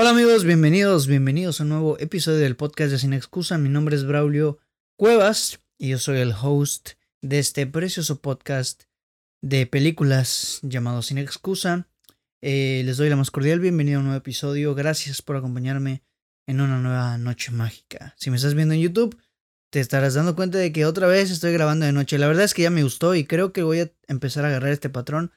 Hola amigos, bienvenidos, bienvenidos a un nuevo episodio del podcast de Sin Excusa. Mi nombre es Braulio Cuevas y yo soy el host de este precioso podcast de películas llamado Sin Excusa. Eh, les doy la más cordial bienvenida a un nuevo episodio. Gracias por acompañarme en una nueva noche mágica. Si me estás viendo en YouTube, te estarás dando cuenta de que otra vez estoy grabando de noche. La verdad es que ya me gustó y creo que voy a empezar a agarrar este patrón.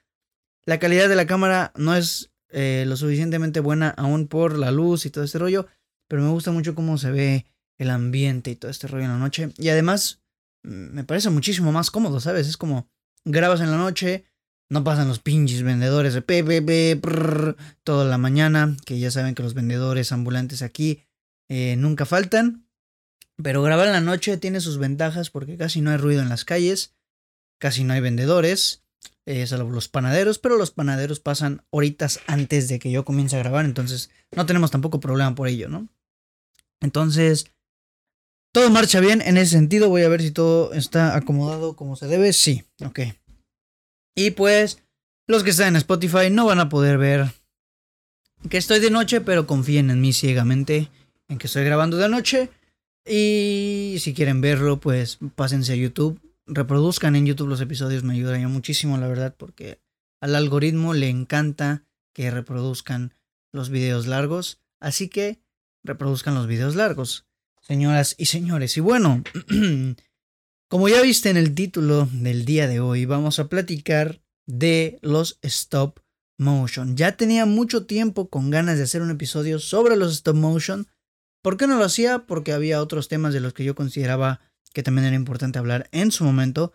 La calidad de la cámara no es eh, lo suficientemente buena aún por la luz y todo este rollo, pero me gusta mucho cómo se ve el ambiente y todo este rollo en la noche. Y además mm, me parece muchísimo más cómodo, ¿sabes? Es como grabas en la noche, no pasan los pinches vendedores de PPP toda la mañana, que ya saben que los vendedores ambulantes aquí eh, nunca faltan. Pero grabar en la noche tiene sus ventajas porque casi no hay ruido en las calles, casi no hay vendedores eh, salvo los panaderos, pero los panaderos pasan horitas antes de que yo comience a grabar, entonces no tenemos tampoco problema por ello, ¿no? Entonces, todo marcha bien en ese sentido, voy a ver si todo está acomodado como se debe, sí, ok. Y pues, los que están en Spotify no van a poder ver que estoy de noche, pero confíen en mí ciegamente, en que estoy grabando de noche. Y si quieren verlo, pues pásense a YouTube reproduzcan en YouTube los episodios me ayudaría muchísimo, la verdad, porque al algoritmo le encanta que reproduzcan los videos largos. Así que reproduzcan los videos largos, señoras y señores. Y bueno, como ya viste en el título del día de hoy, vamos a platicar de los stop motion. Ya tenía mucho tiempo con ganas de hacer un episodio sobre los stop motion. ¿Por qué no lo hacía? Porque había otros temas de los que yo consideraba que también era importante hablar en su momento,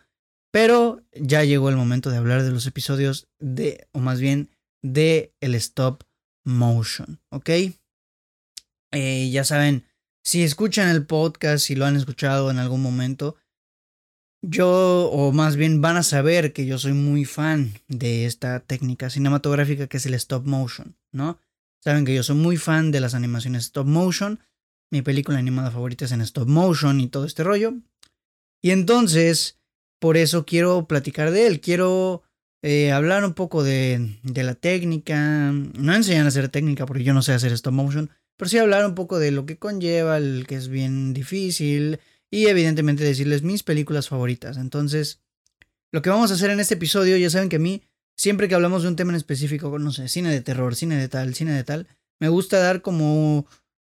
pero ya llegó el momento de hablar de los episodios de, o más bien, de el stop motion, ¿ok? Eh, ya saben, si escuchan el podcast, si lo han escuchado en algún momento, yo, o más bien van a saber que yo soy muy fan de esta técnica cinematográfica que es el stop motion, ¿no? Saben que yo soy muy fan de las animaciones stop motion. Mi película animada favorita es en stop motion y todo este rollo. Y entonces, por eso quiero platicar de él. Quiero eh, hablar un poco de, de, la técnica. No enseñar a hacer técnica porque yo no sé hacer stop motion. Pero sí hablar un poco de lo que conlleva, el que es bien difícil. Y evidentemente decirles mis películas favoritas. Entonces, lo que vamos a hacer en este episodio, ya saben que a mí, siempre que hablamos de un tema en específico, no sé, cine de terror, cine de tal, cine de tal, me gusta dar como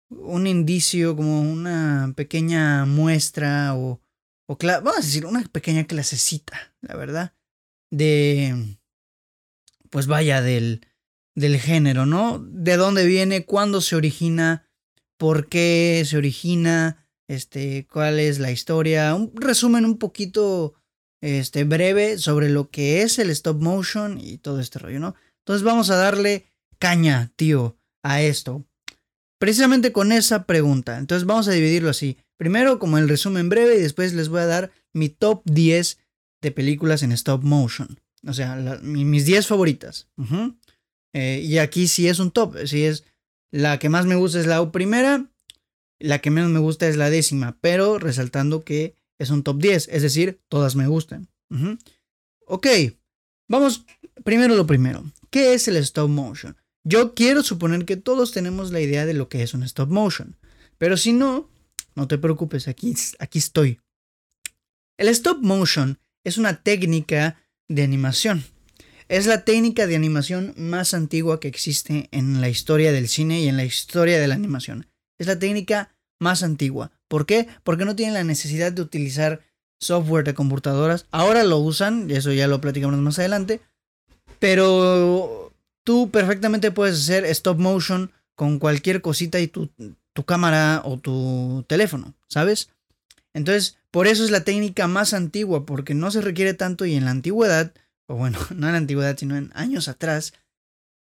un indicio, como una pequeña muestra o, vamos a decir, una pequeña clasecita, la verdad, de, pues vaya, del, del género, ¿no? De dónde viene, cuándo se origina, por qué se origina, este, cuál es la historia, un resumen un poquito, este, breve sobre lo que es el stop motion y todo este rollo, ¿no? Entonces vamos a darle caña, tío, a esto precisamente con esa pregunta. Entonces vamos a dividirlo así. Primero como el resumen breve y después les voy a dar mi top 10 de películas en stop motion. O sea, mis 10 favoritas. Eh, y aquí sí es un top. Si es la que más me gusta es la primera. La que menos me gusta es la décima. Pero resaltando que es un top 10. Es decir, todas me gustan. Ok. Vamos primero lo primero. ¿Qué es el stop motion? Yo quiero suponer que todos tenemos la idea de lo que es un stop motion, pero si no, no te preocupes, aquí, aquí estoy. El stop motion es una técnica de animación. Es la técnica de animación más antigua que existe en la historia del cine y en la historia de la animación. Es la técnica más antigua. ¿Por qué? Porque no tienen la necesidad de utilizar software de computadoras. Ahora lo usan, y eso ya lo platicamos más adelante. Pero tú perfectamente puedes hacer stop motion con cualquier cosita y tu, tu cámara o tu teléfono, ¿sabes? Entonces, por eso es la técnica más antigua, porque no se requiere tanto y en la antigüedad, o bueno, no en la antigüedad, sino en años atrás,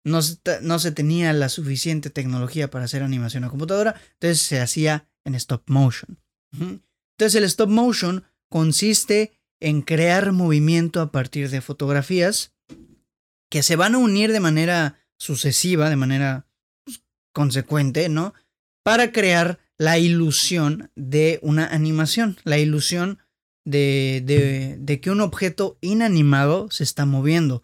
no se, no se tenía la suficiente tecnología para hacer animación a computadora, entonces se hacía en stop motion. Entonces el stop motion consiste en crear movimiento a partir de fotografías que se van a unir de manera sucesiva, de manera pues, consecuente, ¿no? Para crear la ilusión de una animación, la ilusión de, de, de, que un objeto inanimado se está moviendo.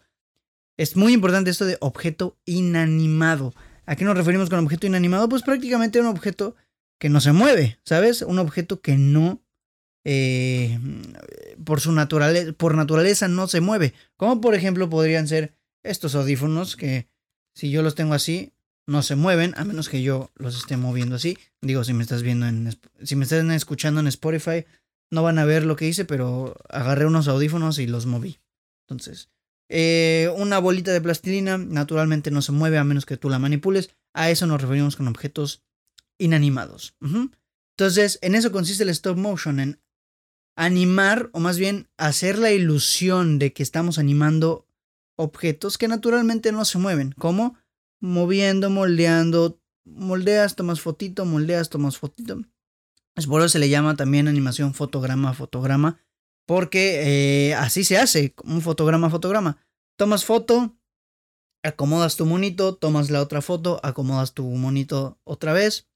Es muy importante esto de objeto inanimado. ¿A qué nos referimos con objeto inanimado? Pues prácticamente un objeto que no se mueve, ¿sabes? Un objeto que no, eh, por su naturaleza, por naturaleza no se mueve. Como por ejemplo podrían ser estos audífonos que si yo los tengo así, no se mueven, a menos que yo los esté moviendo así. Digo, si me estás viendo en, si me están escuchando en Spotify, no van a ver lo que hice, pero agarré unos audífonos y los moví. Entonces, eh, una bolita de plastilina naturalmente no se mueve a menos que tú la manipules. A eso nos referimos con objetos inanimados. Entonces, en eso consiste el stop motion, en animar, o más bien hacer la ilusión de que estamos animando objetos que naturalmente no se mueven. como Moviendo, moldeando, moldeas, tomas fotito, moldeas, tomas fotito. Es por eso se le llama también animación fotograma, fotograma, porque eh, así se hace, un fotograma, fotograma. Tomas foto, acomodas tu monito, tomas la otra foto, acomodas tu monito otra vez.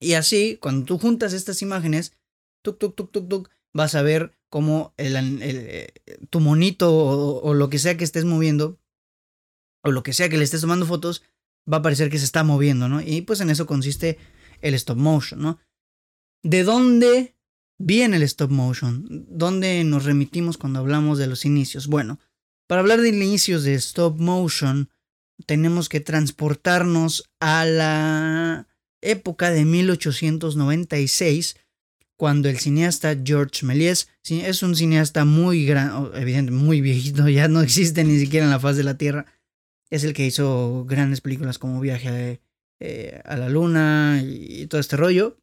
Y así, cuando tú juntas estas imágenes, tuk, tuk, tuk, tuk, tuk, vas a ver cómo el, eh, tu monito o, lo que sea que estés moviendo, o lo que sea que le estés tomando fotos, va a parecer que se está moviendo, ¿no? Y pues en eso consiste el stop motion, ¿no? ¿De dónde Bien el stop motion. ¿Dónde nos remitimos cuando hablamos de los inicios? Bueno, para hablar de inicios de stop motion, tenemos que transportarnos a la época de 1896, cuando el cineasta George Méliès es un cineasta muy gran, evidente, muy viejito, ya no existe ni siquiera en la faz de la Tierra. Es el que hizo grandes películas como Viaje eh, a la Luna y todo este rollo.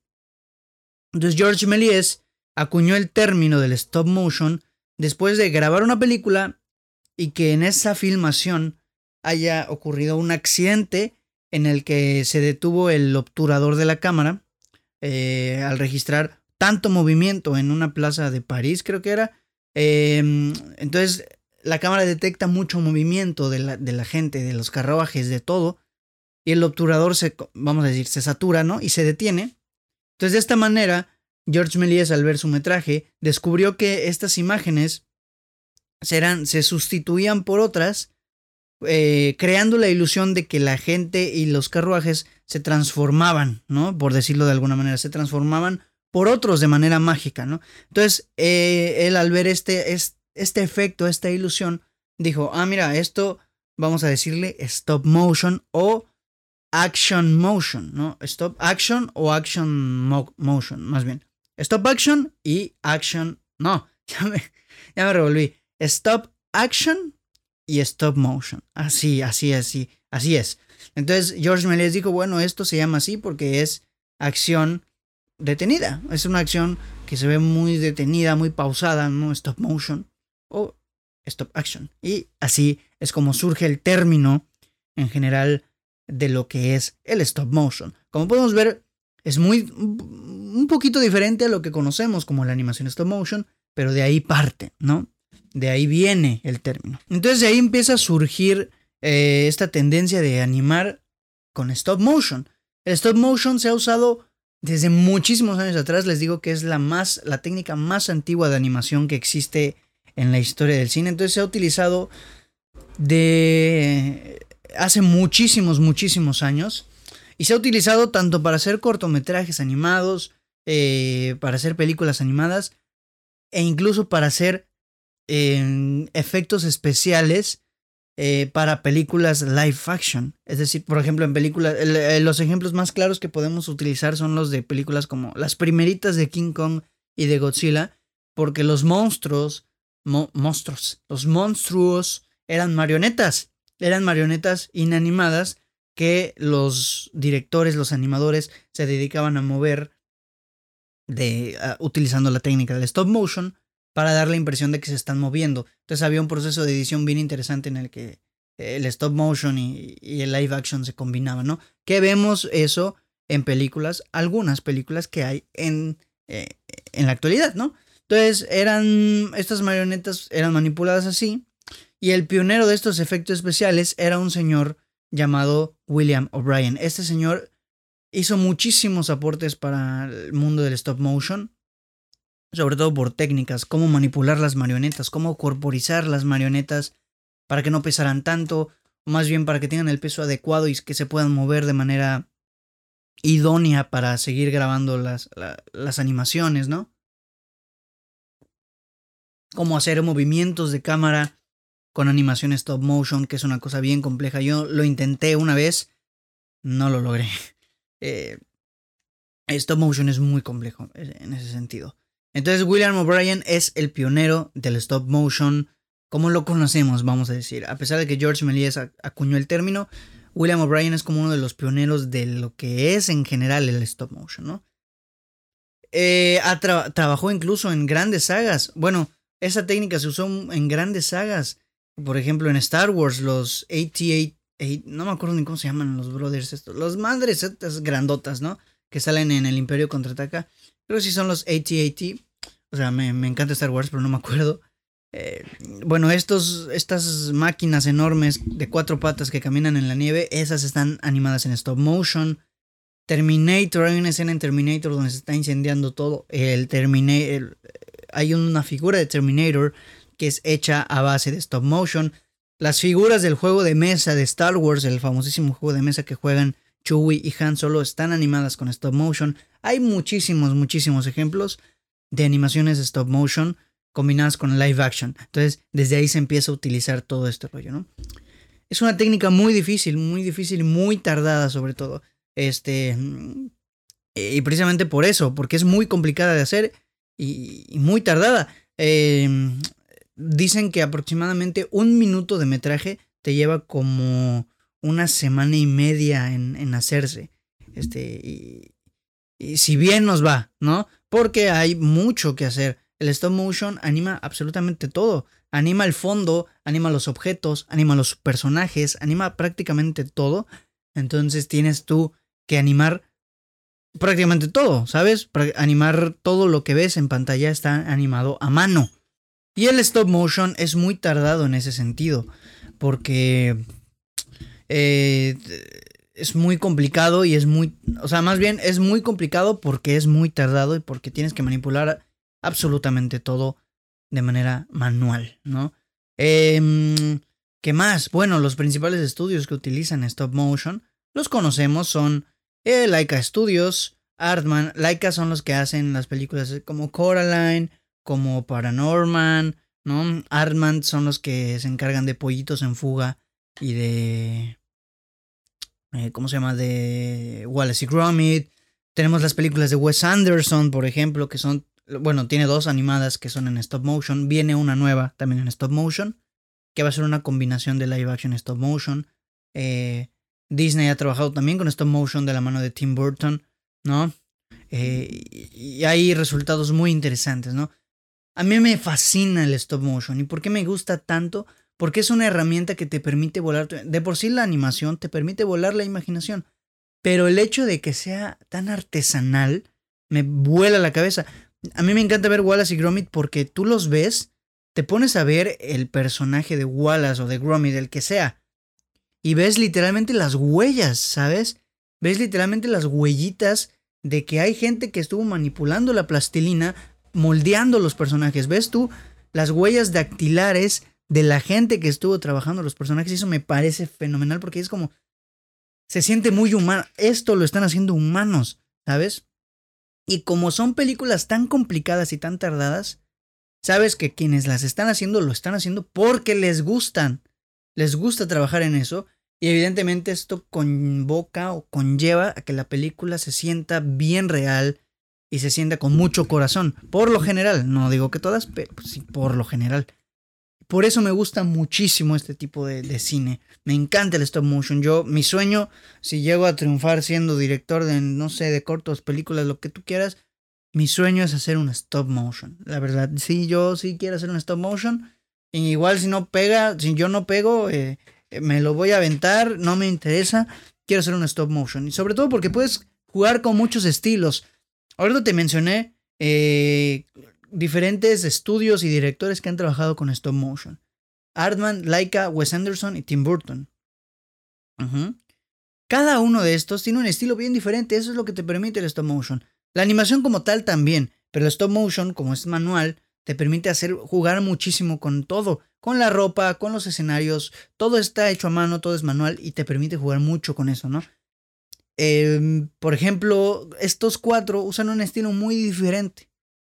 Entonces George Méliès acuñó el término del stop motion después de grabar una película y que en esa filmación haya ocurrido un accidente en el que se detuvo el obturador de la cámara eh, al registrar tanto movimiento en una plaza de París, creo que era. Em, entonces la cámara detecta mucho movimiento de la, gente, de los carruajes, de todo. Y el obturador se, vamos a decir, se satura, ¿no? Y se detiene. Entonces, de esta manera, George Méliès, al ver su metraje, descubrió que estas imágenes serán, se sustituían por otras, eh, creando la ilusión de que la gente y los carruajes se transformaban, ¿no? Por decirlo de alguna manera, se transformaban por otros de manera mágica, ¿no? Entonces, eh, él al ver este efecto, esta ilusión, dijo, ah, mira, esto vamos a decirle stop motion o action motion, ¿no? Stop action o action motion, más bien. Stop action y action. No, ya me, ya me revolví. Stop action y stop motion. Así, así, así, así es. Entonces George Méliès dijo, bueno, esto se llama así porque es acción detenida. Es una acción que se ve muy detenida, muy pausada, ¿no? Stop motion o stop action. Y así es como surge el término en general de lo que es el stop motion. Como podemos ver, es muy un poquito diferente a lo que conocemos como la animación stop motion, pero de ahí parte, ¿no? De ahí viene el término. Entonces de ahí empieza a surgir eh, esta tendencia de animar con stop motion. El stop motion se ha usado desde muchísimos años atrás. Les digo que es la más, la técnica más antigua de animación que existe en la historia del cine. Entonces se ha utilizado de hace muchísimos, muchísimos años. Y se ha utilizado tanto para hacer cortometrajes animados, eh, para hacer películas animadas e incluso para hacer em, efectos especiales eh, para películas live action. Es decir, por ejemplo, en películas, eh, los ejemplos más claros que podemos utilizar son los de películas como las primeritas de King Kong y de Godzilla, porque los monstruos, monstruos, los monstruos eran marionetas, eran marionetas inanimadas que los directores, los animadores se dedicaban a mover de, utilizando la técnica del stop motion para dar la impresión de que se están moviendo. Entonces había un proceso de edición bien interesante en el que el stop motion y, el live action se combinaban, ¿no? Que vemos eso en películas, algunas películas que hay en, eh, en la actualidad, ¿no? Entonces eran, estas marionetas eran manipuladas así y el pionero de estos efectos especiales era un señor llamado William O'Brien. Este señor hizo muchísimos aportes para el mundo del stop motion, sobre todo por técnicas, cómo manipular las marionetas, cómo corporizar las marionetas para que no pesaran tanto, más bien para que tengan el peso adecuado y que se puedan mover de manera idónea para seguir grabando las, las animaciones, ¿no? Como hacer movimientos de cámara con animación stop motion, que es una cosa bien compleja. Yo lo intenté una vez, no lo logré. Eh, stop motion es muy complejo eh, en ese sentido. Entonces William O'Brien es el pionero del stop motion, como lo conocemos, vamos a decir. A pesar de que George Méliès acuñó el término, William O'Brien es como uno de los pioneros de lo que es en general el stop motion, ¿no? Eh, trabajó incluso en grandes sagas. Bueno, esa técnica se usó en grandes sagas. Por ejemplo, en Star Wars, los AT-8, no me acuerdo ni cómo se llaman los brothers estos, los madres estas grandotas, ¿no? Que salen en el Imperio Contraataca. Creo que sí son los AT-AT. O sea, me, encanta Star Wars, pero no me acuerdo. Eh, bueno, estos, estas máquinas enormes de cuatro patas que caminan en la nieve, esas están animadas en stop motion. Terminator, hay una escena en Terminator donde se está incendiando todo. El Terminator, hay una figura de Terminator que es hecha a base de stop motion. Las figuras del juego de mesa de Star Wars, el famosísimo juego de mesa que juegan Chewie y Han Solo, están animadas con stop motion. Hay muchísimos, muchísimos ejemplos de animaciones de stop motion combinadas con live action. Entonces, desde ahí se empieza a utilizar todo este rollo, ¿no? Es una técnica muy difícil, muy difícil muy tardada sobre todo. Este, y precisamente por eso, porque es muy complicada de hacer y, muy tardada. Em, dicen que aproximadamente un minuto de metraje te lleva como una semana y media en, hacerse. Este, y, y si bien nos va, ¿no? Porque hay mucho que hacer. El stop motion anima absolutamente todo. Anima el fondo, anima los objetos, anima los personajes, anima prácticamente todo. Entonces tienes tú que animar prácticamente todo, ¿sabes? Para animar todo lo que ves en pantalla está animado a mano. Y el stop motion es muy tardado en ese sentido. Porque eh, es muy complicado y es muy, o sea, más bien es muy complicado porque es muy tardado y porque tienes que manipular absolutamente todo de manera manual, ¿no? Em, ¿Qué más? Bueno, los principales estudios que utilizan stop motion los conocemos, son eh, Laika Studios, Artman, Laika son los que hacen las películas como Coraline, como Paranorman, ¿no? Artman son los que se encargan de Pollitos en Fuga y de eh, ¿cómo se llama? De Wallace y Gromit. Tenemos las películas de Wes Anderson, por ejemplo, que son, bueno, tiene dos animadas que son en stop motion. Viene una nueva también en stop motion, que va a ser una combinación de live action y stop motion. Eh, Disney ha trabajado también con stop motion de la mano de Tim Burton, ¿no? Eh, y hay resultados muy interesantes, ¿no? A mí me fascina el stop motion. ¿Y por qué me gusta tanto? porque es una herramienta que te permite volar. De por sí la animación te permite volar la imaginación, pero el hecho de que sea tan artesanal me vuela la cabeza. A mí me encanta ver Wallace y Gromit porque tú los ves, te pones a ver el personaje de Wallace o de Gromit, el que sea, y ves literalmente las huellas, ¿sabes? Ves literalmente las huellitas de que hay gente que estuvo manipulando la plastilina, moldeando los personajes. ¿Ves tú las huellas dactilares de la gente que estuvo trabajando los personajes. Eso me parece fenomenal porque es como. Se siente muy humano. Esto lo están haciendo humanos, ¿sabes? Y como son películas tan complicadas y tan tardadas, sabes que quienes las están haciendo lo están haciendo porque les gustan. Les gusta trabajar en eso. Y evidentemente esto convoca o conlleva a que la película se sienta bien real y se sienta con mucho corazón. Por lo general, no digo que todas, pero sí por lo general. Por eso me gusta muchísimo este tipo de, cine. Me encanta el stop motion. Yo, mi sueño, si llego a triunfar siendo director de, no sé, de cortos, películas, lo que tú quieras, mi sueño es hacer un stop motion. La verdad, sí, yo sí quiero hacer un stop motion. Igual si no pega, si yo no pego, eh, me lo voy a aventar, no me interesa. Quiero hacer un stop motion. Y sobre todo porque puedes jugar con muchos estilos. Ahorita te mencioné eh, diferentes estudios y directores que han trabajado con stop motion. Artman, Laika, Wes Anderson y Tim Burton. Cada uno de estos tiene un estilo bien diferente, eso es lo que te permite el stop motion. La animación como tal también, pero el stop motion, como es manual, te permite hacer jugar muchísimo con todo, con la ropa, con los escenarios, todo está hecho a mano, todo es manual y te permite jugar mucho con eso, ¿no? Em, por ejemplo, estos cuatro usan un estilo muy diferente.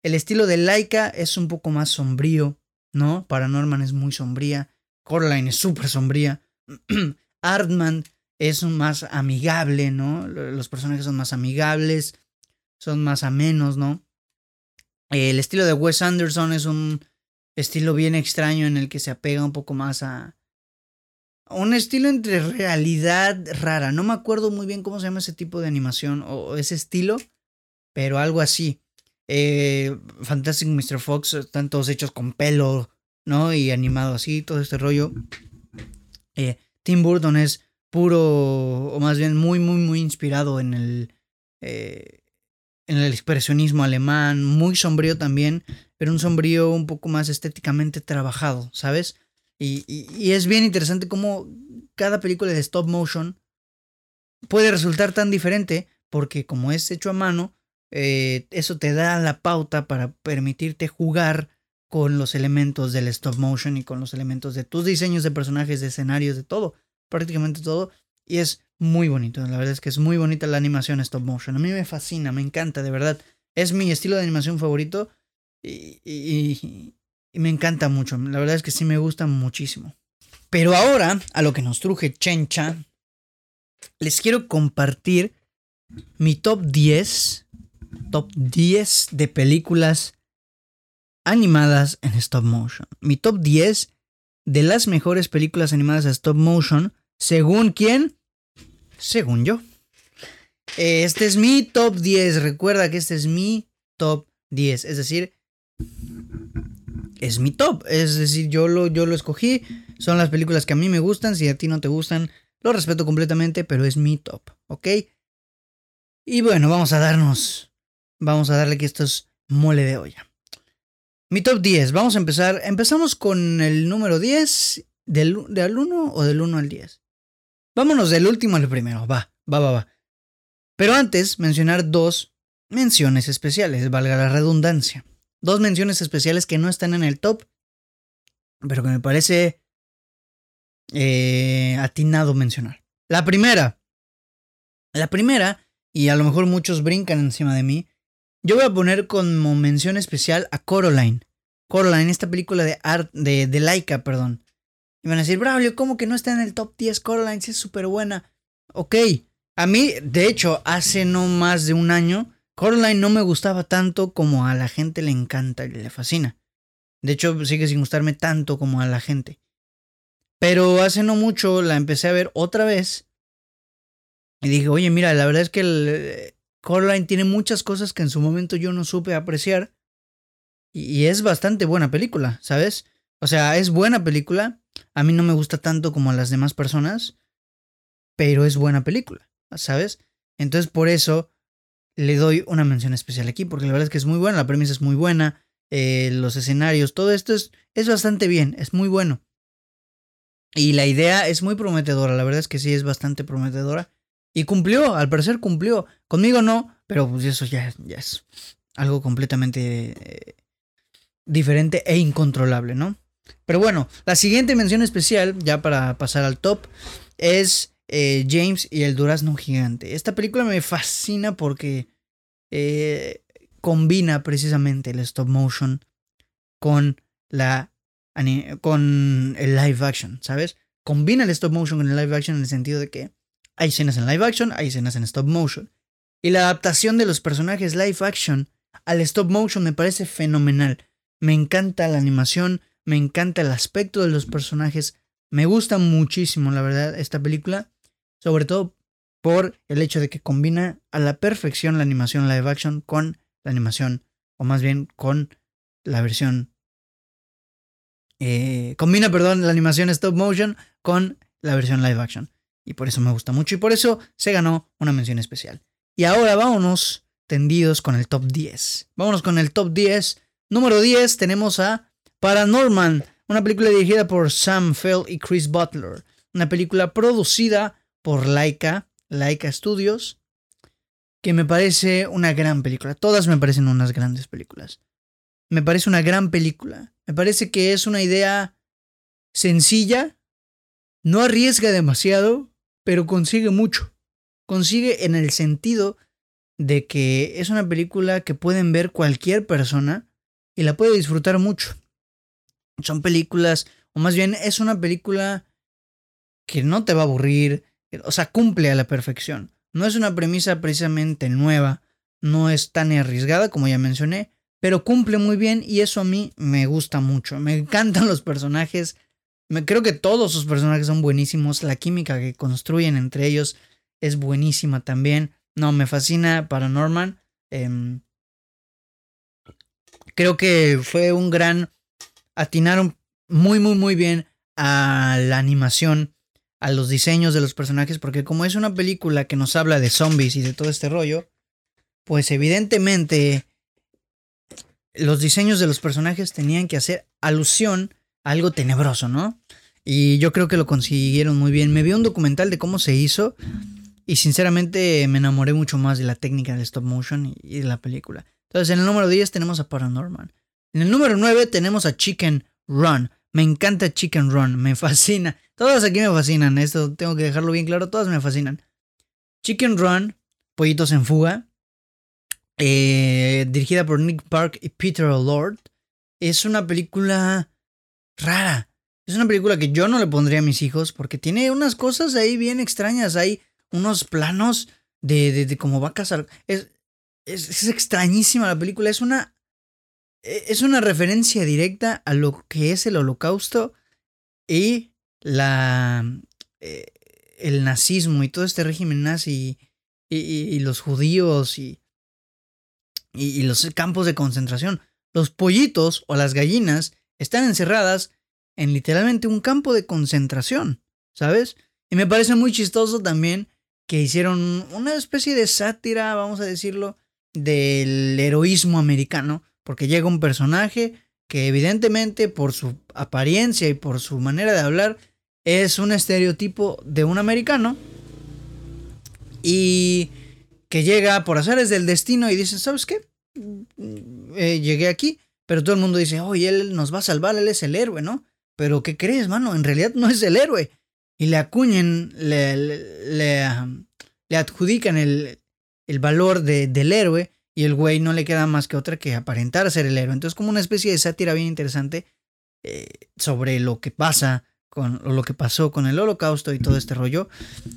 El estilo de Laika es un poco más sombrío, ¿no? Paranorman es muy sombría, Coraline es súper sombría, Artman es más amigable, ¿no? Los personajes son más amigables, son más amenos, ¿no? El estilo de Wes Anderson es un estilo bien extraño en el que se apega un poco más a un estilo entre realidad rara. No me acuerdo muy bien cómo se llama ese tipo de animación o ese estilo, pero algo así. Eh, Fantastic Mr. Fox están todos hechos con pelo, ¿no? Y animado así, todo este rollo. Eh, Tim Burton es puro, o más bien muy, muy, muy inspirado en el, eh, en el expresionismo alemán, muy sombrío también, pero un sombrío un poco más estéticamente trabajado, ¿sabes? Y, y, es bien interesante cómo cada película de stop motion puede resultar tan diferente, porque como es hecho a mano, eh, eso te da la pauta para permitirte jugar con los elementos del stop motion y con los elementos de tus diseños de personajes, de escenarios, de todo, prácticamente todo. Y es muy bonito, la verdad es que es muy bonita la animación stop motion. A mí me fascina, me encanta, de verdad. Es mi estilo de animación favorito y, y, me encanta mucho. La verdad es que sí me gusta muchísimo. Pero ahora, a lo que nos truje Chencha, les quiero compartir mi top 10, top 10 de películas animadas en stop motion. Mi top 10 de las mejores películas animadas en stop motion, según quién? Según yo. Este es mi top 10. Recuerda que este es mi top 10. Es decir, es mi top. Es decir, yo lo, yo lo escogí. Son las películas que a mí me gustan. Si a ti no te gustan, lo respeto completamente, pero es mi top. ¿Ok? Y bueno, vamos a darnos. Vamos a darle que esto es mole de olla. Mi top 10. Vamos a empezar. Empezamos con el número 10. Del, ¿Del 1 o del 1 al 10? Vámonos del último al primero. Va, va, va, va. Pero antes, mencionar dos menciones especiales, valga la redundancia. Dos menciones especiales que no están en el top, pero que me parece eh, atinado mencionar. La primera. La primera, y a lo mejor muchos brincan encima de mí, yo voy a poner como mención especial a Coraline. Coraline, esta película de art de, de Laika, perdón. Y van a decir, Braulio, ¿cómo que no está en el top 10 Coraline? Si es súper buena. Ok. A mí, de hecho, hace no más de un año, Coraline no me gustaba tanto como a la gente le encanta y le fascina. De hecho, sigue sin gustarme tanto como a la gente. Pero hace no mucho la empecé a ver otra vez. Y dije, oye, mira, la verdad es que el, Coraline tiene muchas cosas que en su momento yo no supe apreciar. Y, es bastante buena película, ¿sabes? O sea, es buena película. A mí no me gusta tanto como a las demás personas. Pero es buena película, ¿sabes? Entonces por eso le doy una mención especial aquí. Porque la verdad es que es muy buena. La premisa es muy buena. Eh, los escenarios, todo esto es, es bastante bien. Es muy bueno. Y la idea es muy prometedora. La verdad es que sí es bastante prometedora. Y cumplió, al parecer cumplió. Conmigo no, pero pues eso ya, ya es algo completamente eh, diferente e incontrolable, ¿no? Pero bueno, la siguiente mención especial, ya para pasar al top, es eh, James y el durazno gigante. Esta película me fascina porque eh, combina precisamente el stop motion con la con el live action, ¿sabes? Combina el stop motion con el live action en el sentido de que hay escenas en live action, hay escenas en stop motion. Y la adaptación de los personajes live action al stop motion me parece fenomenal. Me encanta la animación, me encanta el aspecto de los personajes. Me gusta muchísimo, la verdad, esta película. Sobre todo por el hecho de que combina a la perfección la animación live action con la animación, o más bien con la versión... Eh, combina, perdón, la animación stop motion con la versión live action. Y por eso me gusta mucho y por eso se ganó una mención especial. Y ahora vámonos tendidos con el top 10. Vámonos con el top 10. Número 10 tenemos a Paranorman, una película dirigida por Sam Fell y Chris Butler. Una película producida por Laika, Laika Studios, que me parece una gran película. Todas me parecen unas grandes películas. me parece una gran película. Me parece que es una idea sencilla, no arriesga demasiado, pero consigue mucho. Consigue en el sentido de que es una película que pueden ver cualquier persona y la puede disfrutar mucho. Son películas, o más bien es una película que no te va a aburrir, o sea, cumple a la perfección. No es una premisa precisamente nueva, no es tan arriesgada como ya mencioné, pero cumple muy bien y eso a mí me gusta mucho. Me encantan los personajes, me, creo que todos sus personajes son buenísimos, la química que construyen entre ellos es buenísima también. No, me fascina Paranorman. Eh, creo que fue un gran... Atinaron muy, muy, muy bien a la animación, a los diseños de los personajes, porque como es una película que nos habla de zombies y de todo este rollo, pues evidentemente los diseños de los personajes tenían que hacer alusión a algo tenebroso, ¿no? Y yo creo que lo consiguieron muy bien. Me vi un documental de cómo se hizo y sinceramente me enamoré mucho más de la técnica del stop motion y de la película. Entonces en el número 10 tenemos a Paranormal. En el número 9 tenemos a Chicken Run. Me encanta Chicken Run, me fascina. Todas aquí me fascinan, esto tengo que dejarlo bien claro, todas me fascinan. Chicken Run, Pollitos en Fuga, eh, dirigida por Nick Park y Peter Lord, es una película rara. Es una película que yo no le pondría a mis hijos porque tiene unas cosas ahí bien extrañas. Hay unos planos de, de, cómo va a casar. Es, es, extrañísima la película. Es una. E, es una referencia directa a lo que es el holocausto y la. Eh, el nazismo y todo este régimen nazi y, y, los judíos y, y, los campos de concentración. Los pollitos o las gallinas están encerradas en literalmente un campo de concentración, ¿sabes? Y me parece muy chistoso también que hicieron una especie de sátira, vamos a decirlo, del heroísmo americano, porque llega un personaje que evidentemente por su apariencia y por su manera de hablar es un estereotipo de un americano y que llega por azares del destino y dice, ¿sabes qué? Eh, llegué aquí, pero todo el mundo dice, oye, él nos va a salvar, él es el héroe, ¿no? Pero ¿qué crees, mano? En realidad no es el héroe. Y le acuñen, le, le, le adjudican el, el valor de, del héroe y el güey no le queda más que otra que aparentar ser el héroe. Entonces como una especie de sátira bien interesante eh, sobre lo que pasa con lo que pasó con el holocausto y todo este rollo,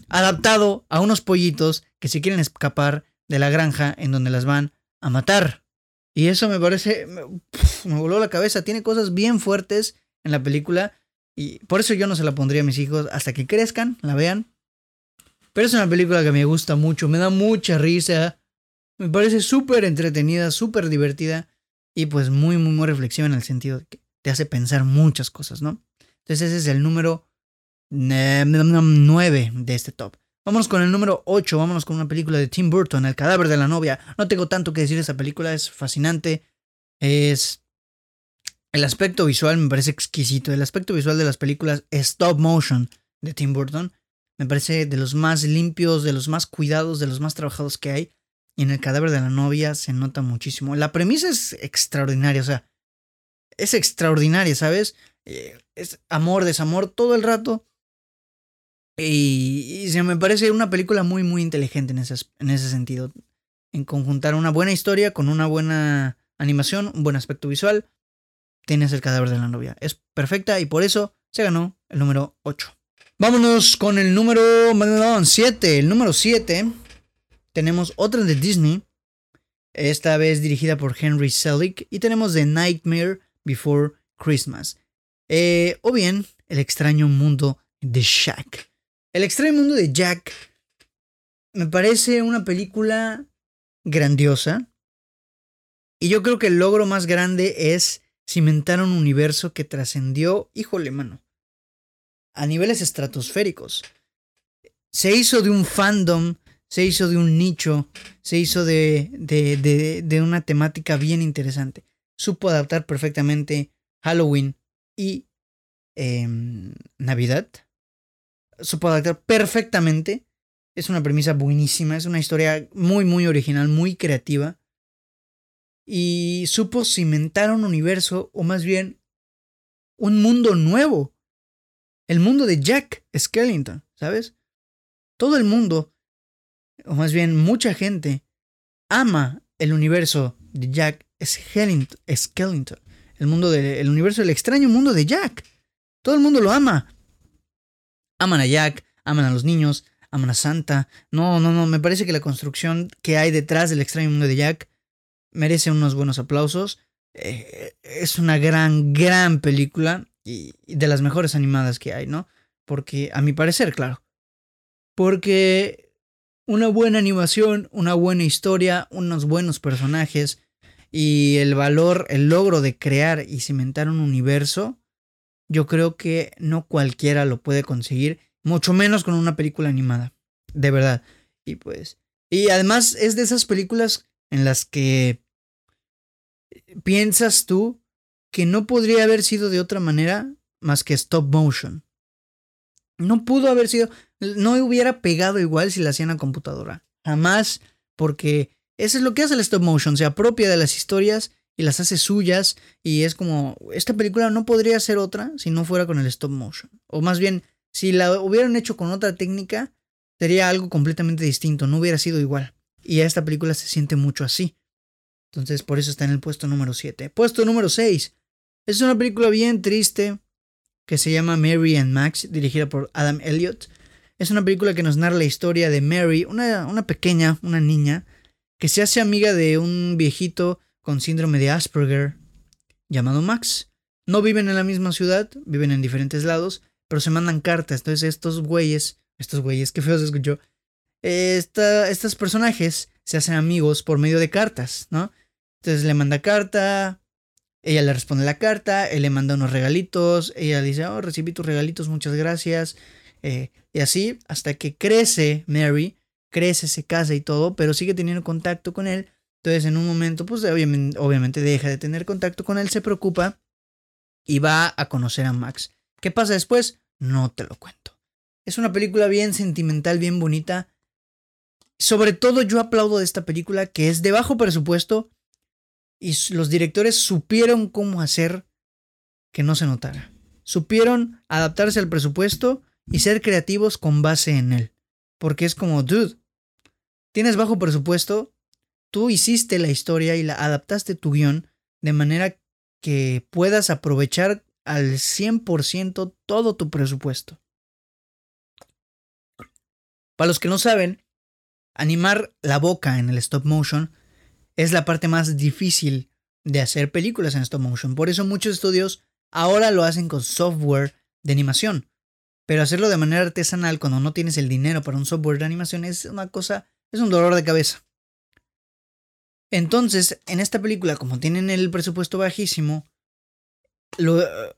adaptado a unos pollitos que se quieren escapar de la granja en donde las van a matar. Y eso me parece, me voló la cabeza, tiene cosas bien fuertes en la película y por eso yo no se la pondría a mis hijos hasta que crezcan, la vean pero es una película que me gusta mucho, me da mucha risa, me parece súper entretenida, súper divertida y pues muy, muy, muy reflexiva en el sentido de que te hace pensar muchas cosas, ¿no? Entonces ese es el número 9 de este top. Vámonos con el número 8, vámonos con una película de Tim Burton, El cadáver de la novia. No tengo tanto que decir de esa película, es fascinante. Es... El aspecto visual me parece exquisito. El aspecto visual de las películas stop motion de Tim Burton me parece de los más limpios, de los más cuidados, de los más trabajados que hay. Y en el cadáver de la novia se nota muchísimo. La premisa es extraordinaria, o sea, es extraordinaria, ¿sabes? Eh, es amor, desamor todo el rato. Y, se me parece una película muy, muy inteligente en ese, en ese sentido. En conjuntar una buena historia con una buena animación, un buen aspecto visual. Tienes el cadáver de la novia. Es perfecta y por eso se ganó el número 8. Vámonos con el número 7. El número 7 tenemos otra de Disney. Esta vez dirigida por Henry Selick. Y tenemos The Nightmare Before Christmas. Eh, o bien, El extraño mundo de Jack. El extraño mundo de Jack me parece una película grandiosa. Y yo creo que el logro más grande es cimentar un universo que trascendió, híjole mano, a niveles estratosféricos. Se hizo de un fandom, se hizo de un nicho, se hizo de, de, de, una temática bien interesante. Supo adaptar perfectamente Halloween y em, Navidad. Supo adaptar perfectamente. Es una premisa buenísima, es una historia muy, muy original, muy creativa. y supo cimentar un universo, o más bien un mundo nuevo. El mundo de Jack Skellington, ¿sabes? Todo el mundo, o más bien mucha gente, ama el universo de Jack Skellington. El mundo del universo, el extraño mundo de Jack. Todo el mundo lo ama. Aman a Jack, aman a los niños, aman a Santa. No, no, no, me parece que la construcción que hay detrás del extraño mundo de Jack merece unos buenos aplausos. Eh, es una gran, gran película y, de las mejores animadas que hay, ¿no? Porque, a mi parecer, claro. Porque una buena animación, una buena historia, unos buenos personajes y el valor, el logro de crear y cimentar un universo, yo creo que no cualquiera lo puede conseguir, mucho menos con una película animada, de verdad. Y pues, y además es de esas películas en las que piensas tú que no podría haber sido de otra manera más que stop motion. No pudo haber sido, no hubiera pegado igual si la hacían a computadora. Jamás, porque eso es lo que hace el stop motion, se apropia de las historias y las hace suyas y es como, esta película no podría ser otra si no fuera con el stop motion. O más bien, si la hubieran hecho con otra técnica, sería algo completamente distinto, no hubiera sido igual. Y a esta película se siente mucho así. Entonces, por eso está en el puesto número 7. Puesto número 6. Es una película bien triste que se llama Mary and Max, dirigida por Adam Elliott. Es una película que nos narra la historia de Mary, una, una pequeña, una niña, que se hace amiga de un viejito con síndrome de Asperger llamado Max. No viven en la misma ciudad, viven en diferentes lados, pero se mandan cartas. Entonces estos güeyes, estos güeyes, qué feo se escuchó, estos personajes se hacen amigos por medio de cartas, ¿no? Entonces le manda carta, ella le responde la carta, él le manda unos regalitos, ella dice, oh, recibí tus regalitos, muchas gracias. Eh, y así, hasta que crece Mary, crece, se casa y todo, pero sigue teniendo contacto con él. Entonces en un momento, pues obviamente, obviamente deja de tener contacto con él, se preocupa y va a conocer a Max. ¿Qué pasa después? No te lo cuento. Es una película bien sentimental, bien bonita. Sobre todo yo aplaudo de esta película que es de bajo presupuesto y los directores supieron cómo hacer que no se notara. Supieron adaptarse al presupuesto y ser creativos con base en él. Porque es como, dude, tienes bajo presupuesto, tú hiciste la historia y la adaptaste tu guion de manera que puedas aprovechar al 100% todo tu presupuesto. Para los que no saben, animar la boca en el stop motion es la parte más difícil de hacer películas en stop motion. Por eso muchos estudios ahora lo hacen con software de animación. Pero hacerlo de manera artesanal cuando no tienes el dinero para un software de animación es una cosa, es un dolor de cabeza. Entonces, en esta película, como tienen el presupuesto bajísimo, lo eh,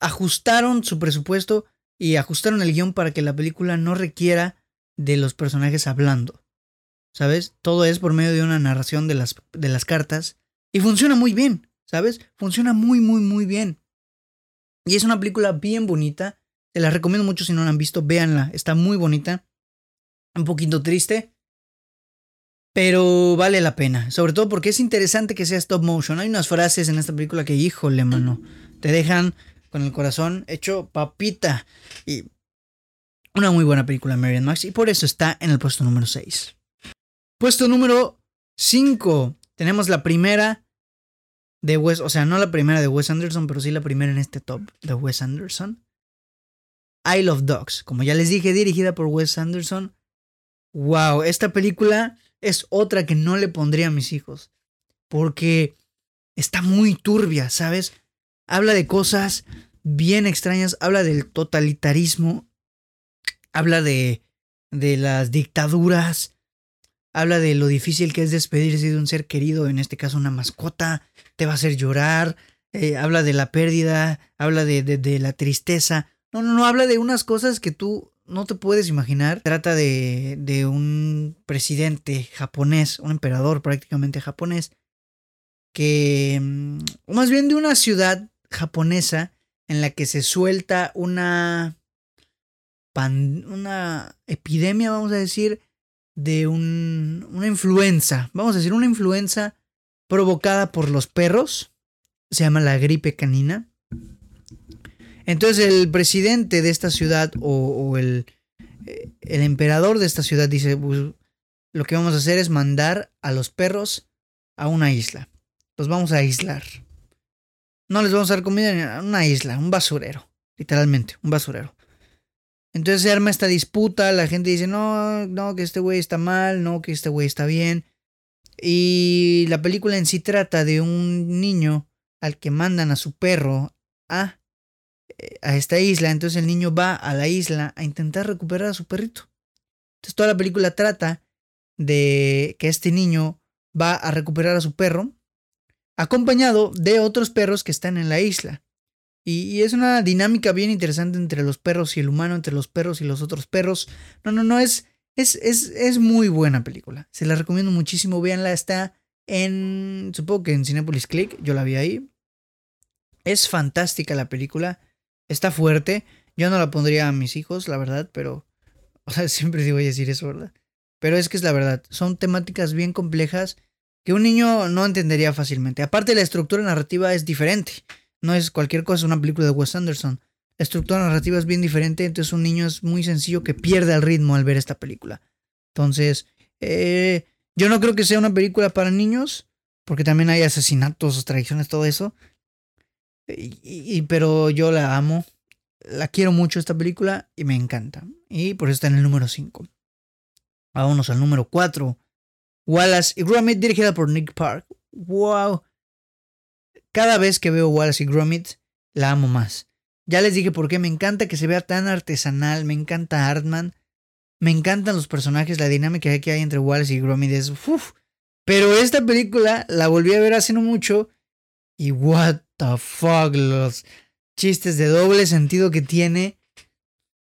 ajustaron su presupuesto y ajustaron el guion para que la película no requiera de los personajes hablando. ¿Sabes? Todo es por medio de una narración de las, de las cartas. Y funciona muy bien, ¿sabes? Funciona muy, muy, muy bien. Y es una película bien bonita. Te la recomiendo mucho si no la han visto, véanla, está muy bonita. Un poquito triste, pero vale la pena. Sobre todo porque es interesante que sea stop motion. Hay unas frases en esta película que, híjole, mano, te dejan con el corazón hecho papita. Y una muy buena película, Marian Max, y por eso está en el puesto número 6. Puesto número 5. Tenemos la primera de Wes, o sea, no la primera de Wes Anderson, pero sí la primera en este top de Wes Anderson. I Love Dogs. Como ya les dije, dirigida por Wes Anderson. Wow, esta película es otra que no le pondría a mis hijos. Porque está muy turbia, ¿sabes? Habla de cosas bien extrañas, habla del totalitarismo, habla de, de las dictaduras, habla de lo difícil que es despedirse de un ser querido, en este caso una mascota, te va a hacer llorar, eh, habla de la pérdida, habla de, de la tristeza, no, no, no, habla de unas cosas que tú no te puedes imaginar. Trata de, de un presidente japonés, un emperador prácticamente japonés, que, mm, o más bien de una ciudad japonesa en la que se suelta una, una epidemia, vamos a decir, de un, una influenza, vamos a decir, una influenza provocada por los perros. Se llama la gripe canina. Entonces el presidente de esta ciudad o, el, eh, el, emperador de esta ciudad dice, pues, lo que vamos a hacer es mandar a los perros a una isla. Los vamos a aislar. No les vamos a dar comida en una isla, un basurero. Literalmente, un basurero. Entonces se arma esta disputa, la gente dice, no, no, que este güey está mal, no, que este güey está bien. Y la película en sí trata de un niño al que mandan a su perro a a esta isla, entonces el niño va a la isla a intentar recuperar a su perrito. Entonces toda la película trata de que este niño va a recuperar a su perro, acompañado de otros perros que están en la isla. Y, es una dinámica bien interesante entre los perros y el humano, entre los perros y los otros perros. No, no, no, es, es, es, es muy buena película. Se la recomiendo muchísimo. Véanla, está en, supongo que en Cinepolis Click, yo la vi ahí. Es fantástica la película está fuerte. Yo no la pondría a mis hijos, la verdad, pero. O sea, siempre digo decir eso, ¿verdad? Pero es que es la verdad. Son temáticas bien complejas que un niño no entendería fácilmente. Aparte, la estructura narrativa es diferente. No es cualquier cosa, una película de Wes Anderson. La estructura narrativa es bien diferente, entonces un niño es muy sencillo que pierde el ritmo al ver esta película. Entonces, eh, yo no creo que sea una película para niños, porque también hay asesinatos, tradiciones, todo eso. Y, pero yo la amo. La quiero mucho esta película y me encanta. Y por eso está en el número 5. Vámonos al número 4. Wallace y Gromit, dirigida por Nick Park. ¡Wow! Cada vez que veo Wallace y Gromit, la amo más. Ya les dije por qué me encanta que se vea tan artesanal, me encanta Artman, me encantan los personajes, la dinámica que hay entre Wallace y Gromit es uf. Pero esta película la volví a ver hace no mucho y what the fuck, los chistes de doble sentido que tiene,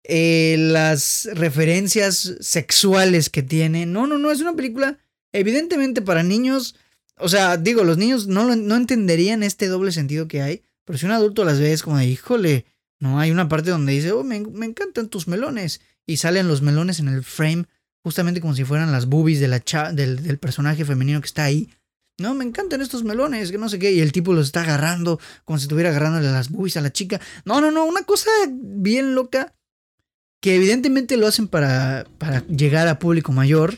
eh, las referencias sexuales que tiene. No, no, no, es una película evidentemente para niños. O sea, digo, los niños no, no entenderían este doble sentido que hay, pero si un adulto las ve es como de, híjole, no, hay una parte donde dice, oh, me, encantan tus melones. Y salen los melones en el frame, justamente como si fueran las boobies de la del, del personaje femenino que está ahí. No, me encantan estos melones, que no sé qué. Y el tipo los está agarrando como si estuviera agarrándole las boobies a la chica. No, no, no, una cosa bien loca. Que evidentemente lo hacen para, para llegar a público mayor.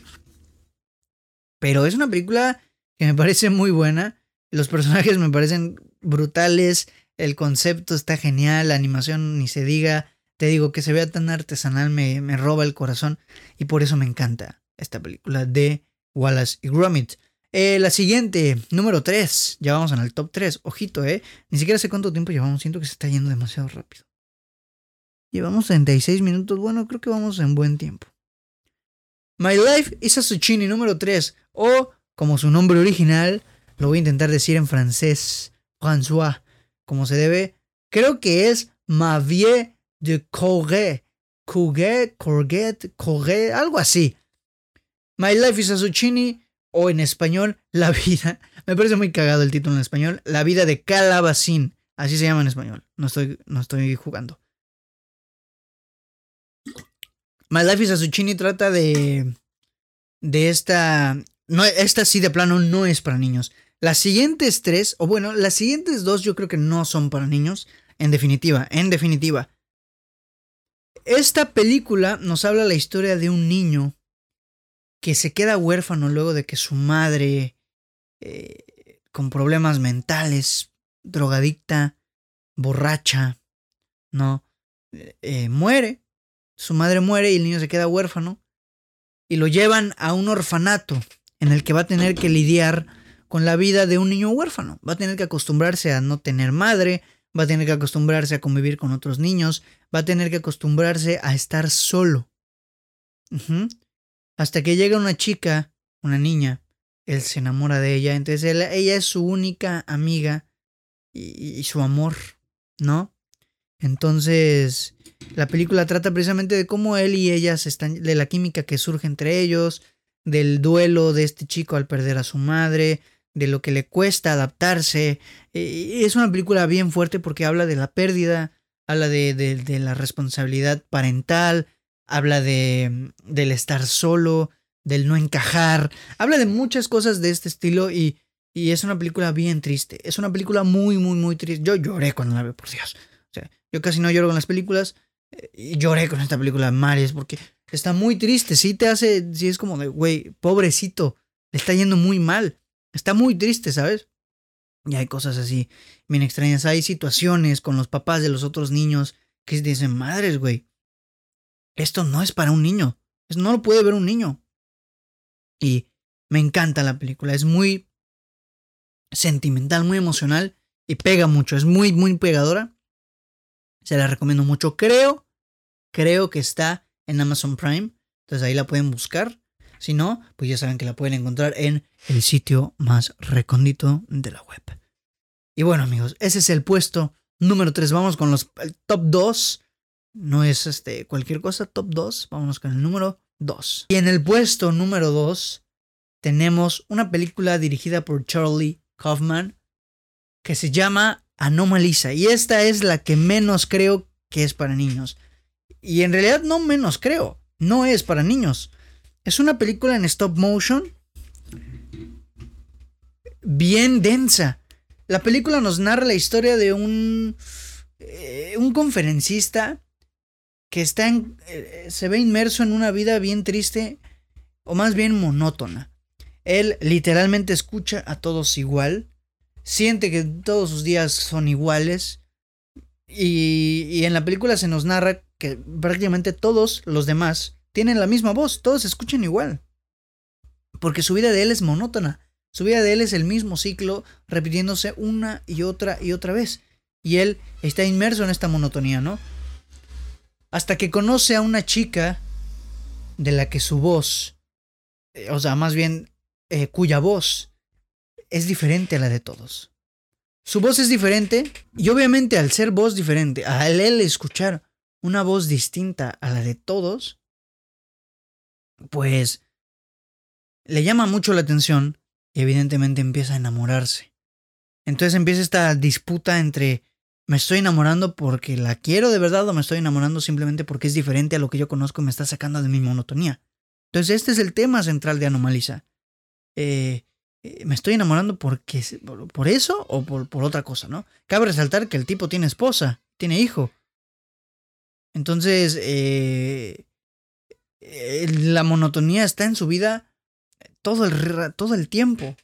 Pero es una película que me parece muy buena. Los personajes me parecen brutales. El concepto está genial. La animación ni se diga. Te digo que se vea tan artesanal me, me roba el corazón. Y por eso me encanta esta película de Wallace y Gromit. Eh, la siguiente, número 3. Ya vamos en el top 3. Ojito, eh. Ni siquiera sé cuánto tiempo llevamos. Siento que se está yendo demasiado rápido. Llevamos 36 minutos. Bueno, creo que vamos en buen tiempo. My Life is a Zucchini número 3. O, como su nombre original, lo voy a intentar decir en francés, François, como se debe. Creo que es Ma vie de Corée. Couguet, Courgette, Corée, algo así. My Life is a Zucchini o en español, La vida. Me parece muy cagado el título en español. La vida de Calabacín. Así se llama en español. No estoy, no estoy jugando. My Life is a Zucchini trata de. De esta. No, esta sí de plano no es para niños. Las siguientes tres, o bueno, las siguientes dos yo creo que no son para niños. En definitiva, en definitiva. Esta película nos habla la historia de un niño que se queda huérfano luego de que su madre, eh, con problemas mentales, drogadicta, borracha, ¿no? Eh, muere. Su madre muere y el niño se queda huérfano. Y lo llevan a un orfanato en el que va a tener que lidiar con la vida de un niño huérfano. Va a tener que acostumbrarse a no tener madre, va a tener que acostumbrarse a convivir con otros niños, va a tener que acostumbrarse a estar solo. Hasta que llega una chica, una niña, él se enamora de ella, entonces ella es su única amiga y, su amor, ¿no? Entonces, la película trata precisamente de cómo él y ella están, de la química que surge entre ellos, del duelo de este chico al perder a su madre, de lo que le cuesta adaptarse. es una película bien fuerte porque habla de la pérdida, habla de, de la responsabilidad parental, habla de del estar solo, del no encajar, habla de muchas cosas de este estilo y Y es una película bien triste. Es una película muy, muy, muy triste. Yo lloré cuando la vi, por Dios. O sea, yo casi no lloro con las películas. eh, Y lloré con esta película de Mares porque está muy triste. Sí te hace, sí es como de, güey, pobrecito. Le está yendo muy mal. Está muy triste, ¿sabes? Y hay cosas así bien extrañas. Hay situaciones con los papás de los otros niños que dicen, madres, güey. Esto no es para un niño. No lo puede ver un niño. Y me encanta la película. Es muy sentimental, muy emocional y pega mucho. Es muy, muy pegadora. Se la recomiendo mucho. Creo, creo que está en Amazon Prime. Entonces ahí la pueden buscar. Si no, pues ya saben que la pueden encontrar en el sitio más recóndito de la web. Y bueno, amigos, ese es el puesto número 3. Vamos con los el top 2. No es este cualquier cosa, top 2. Vámonos con el número 2. Y en el puesto número 2 tenemos una película dirigida por Charlie Kaufman que se llama Anomalisa. Y esta es la que menos creo que es para niños. Y en realidad no menos creo. No es para niños. Es una película en stop motion bien densa. La película nos narra la historia de un, eh, un conferencista que está en, eh, se ve inmerso en una vida bien triste o más bien monótona. Él literalmente escucha a todos igual, siente que todos sus días son iguales y, y en la película se nos narra que prácticamente todos los demás tienen la misma voz, todos escuchan igual. Porque su vida de él es monótona. Su vida de él es el mismo ciclo repitiéndose una y otra y otra vez. Y él está inmerso en esta monotonía, ¿no? Hasta que conoce a una chica de la que su voz, eh, o sea, más bien eh, cuya voz es diferente a la de todos. Su voz es diferente y obviamente al ser voz diferente, al él escuchar una voz distinta a la de todos, pues le llama mucho la atención y evidentemente empieza a enamorarse. Entonces empieza esta disputa entre me estoy enamorando porque la quiero de verdad o me estoy enamorando simplemente porque es diferente a lo que yo conozco y me está sacando de mi monotonía. Entonces este es el tema central de Anomaliza. Eh, eh, me estoy enamorando porque por, por eso o por, otra cosa, ¿no? Cabe resaltar que el tipo tiene esposa, tiene hijo. Entonces, eh, la monotonía está en su vida todo el, todo el tiempo.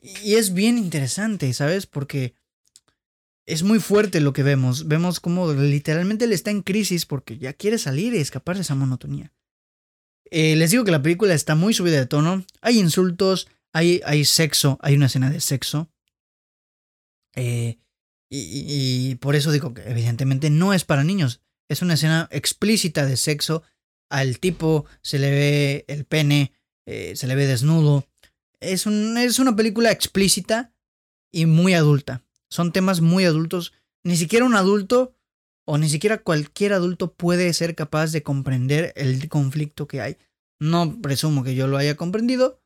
Y es bien interesante, ¿sabes? Porque es muy fuerte lo que vemos. Vemos como literalmente él está en crisis porque ya quiere salir y escapar de esa monotonía. Eh, les digo que la película está muy subida de tono. Hay insultos, hay, sexo, hay una escena de sexo. Eh, y, por eso digo que evidentemente no es para niños. Es una escena explícita de sexo. Al tipo se le ve el pene, eh, se le ve desnudo. Es una película explícita y muy adulta. Son temas muy adultos. Ni siquiera un adulto o ni siquiera cualquier adulto puede ser capaz de comprender el conflicto que hay. No presumo que yo lo haya comprendido,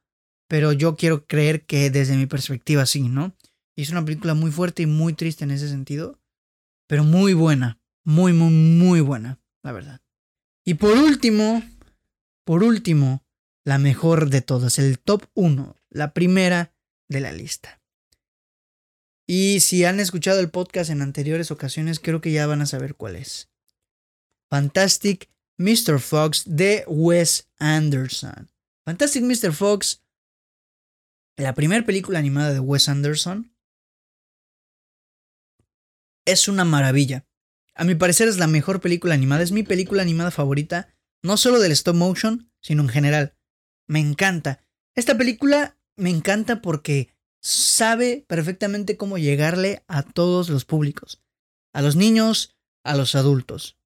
pero yo quiero creer que desde mi perspectiva sí, ¿no? Y es una película muy fuerte y muy triste en ese sentido, pero muy buena, muy, muy, muy buena, la verdad. Y por último, por último, la mejor de todas, el top 1, la primera de la lista. Y si han escuchado el podcast en anteriores ocasiones, creo que ya van a saber cuál es. Fantastic Mr. Fox de Wes Anderson. Fantastic Mr. Fox, la primera película animada de Wes Anderson, es una maravilla. A mi parecer es la mejor película animada, es mi película animada favorita, no solo del stop motion, sino en general. Me encanta. Esta película me encanta porque sabe perfectamente cómo llegarle a todos los públicos, a los niños, a los adultos.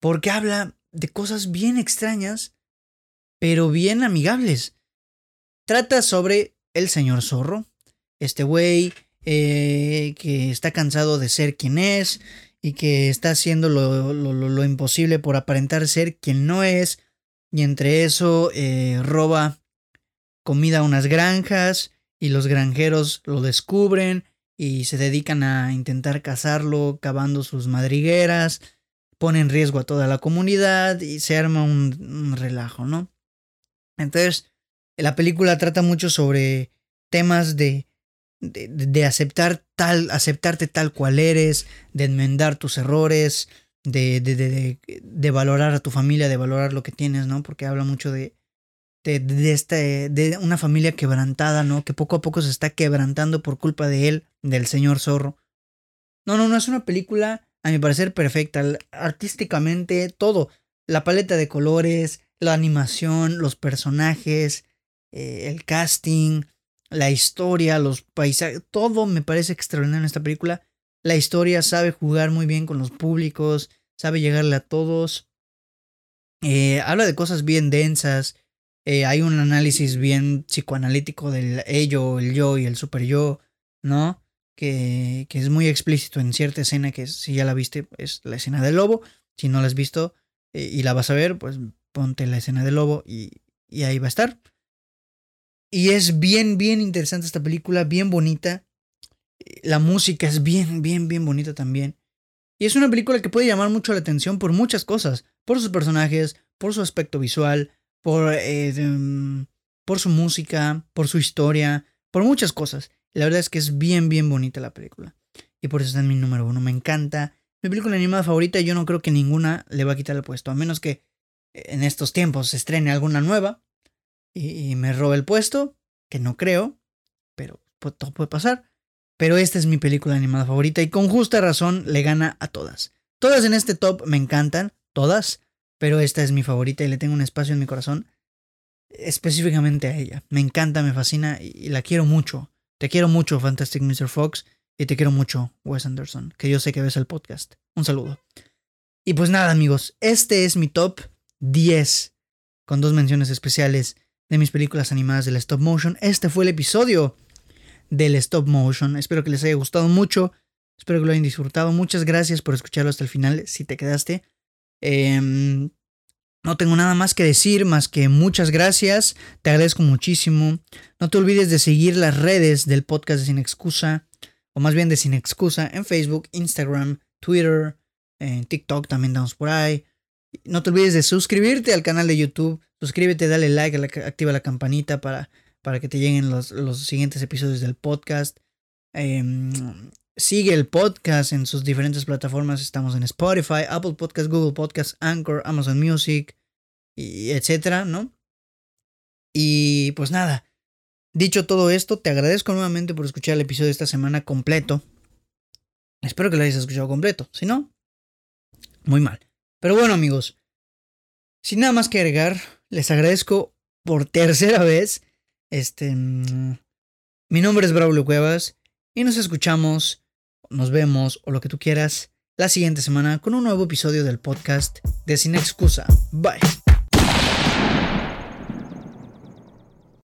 Porque habla de cosas bien extrañas, pero bien amigables. Trata sobre el señor zorro, este güey eh, que está cansado de ser quien es y que está haciendo lo, lo, lo, imposible por aparentar ser quien no es, y entre eso eh, roba comida a unas granjas y los granjeros lo descubren y se dedican a intentar cazarlo cavando sus madrigueras, pone en riesgo a toda la comunidad y se arma un, relajo, ¿no? Entonces, la película trata mucho sobre temas de de, aceptar tal, aceptarte tal cual eres, de enmendar tus errores, de, de, de, valorar a tu familia, de valorar lo que tienes, ¿no? Porque habla mucho de, de, de, este, de una familia quebrantada, ¿no? Que poco a poco se está quebrantando por culpa de él, del señor zorro. No, no, no, es una película, a mi parecer, perfecta. Artísticamente, todo. La paleta de colores, la animación, los personajes, eh, el casting, la historia, los paisajes, todo me parece extraordinario en esta película. La historia sabe jugar muy bien con los públicos, sabe llegarle a todos. Eh, habla de cosas bien densas. Eh, hay un análisis bien psicoanalítico del ello, el yo y el super yo, ¿no? Que, que es muy explícito en cierta escena que si ya la viste es la escena del lobo. Si no la has visto eh, y la vas a ver, pues ponte la escena del lobo y, y ahí va a estar. Y es bien, bien interesante esta película, bien bonita. La música es bien, bien, bien bonita también. Y es una película que puede llamar mucho la atención por muchas cosas. Por sus personajes, por su aspecto visual, por, eh, mm, por su música, por su historia, por muchas cosas. La verdad es que es bien, bien bonita la película. Y por eso está en mi número uno. Me encanta. Mi película animada favorita, yo no creo que ninguna le va a quitar el puesto. A menos que en estos tiempos se estrene alguna nueva y, me roba el puesto, que no creo, pero todo puede pasar. Pero esta es mi película animada favorita y con justa razón le gana a todas. Todas en este top me encantan, todas, pero esta es mi favorita y le tengo un espacio en mi corazón específicamente a ella. Me encanta, me fascina y la quiero mucho. Te quiero mucho, Fantastic Mr. Fox, y te quiero mucho, Wes Anderson, que yo sé que ves el podcast. Un saludo. Y pues nada, amigos, este es mi top 10, con dos menciones especiales de mis películas animadas del stop motion. Este fue el episodio del stop motion. Espero que les haya gustado mucho. Espero que lo hayan disfrutado. Muchas gracias por escucharlo hasta el final si te quedaste. Em, no tengo nada más que decir, más que muchas gracias. Te agradezco muchísimo. No te olvides de seguir las redes del podcast de Sin Excusa, o más bien de Sin Excusa, en Facebook, Instagram, Twitter, en TikTok también damos por ahí. No te olvides de suscribirte al canal de YouTube. Suscríbete, dale like, activa la campanita para, para que te lleguen los, siguientes episodios del podcast. Em, sigue el podcast en sus diferentes plataformas. Estamos en Spotify, Apple Podcast, Google Podcast, Anchor, Amazon Music, y etcétera, ¿no? Y pues nada. Dicho todo esto, te agradezco nuevamente por escuchar el episodio de esta semana completo. Espero que lo hayas escuchado completo. Si no, muy mal. Pero bueno, amigos, sin nada más que agregar, les agradezco por tercera vez. Este. Mm, mi nombre es Braulio Cuevas y nos escuchamos, nos vemos o lo que tú quieras la siguiente semana con un nuevo episodio del podcast de Sin Excusa. Bye.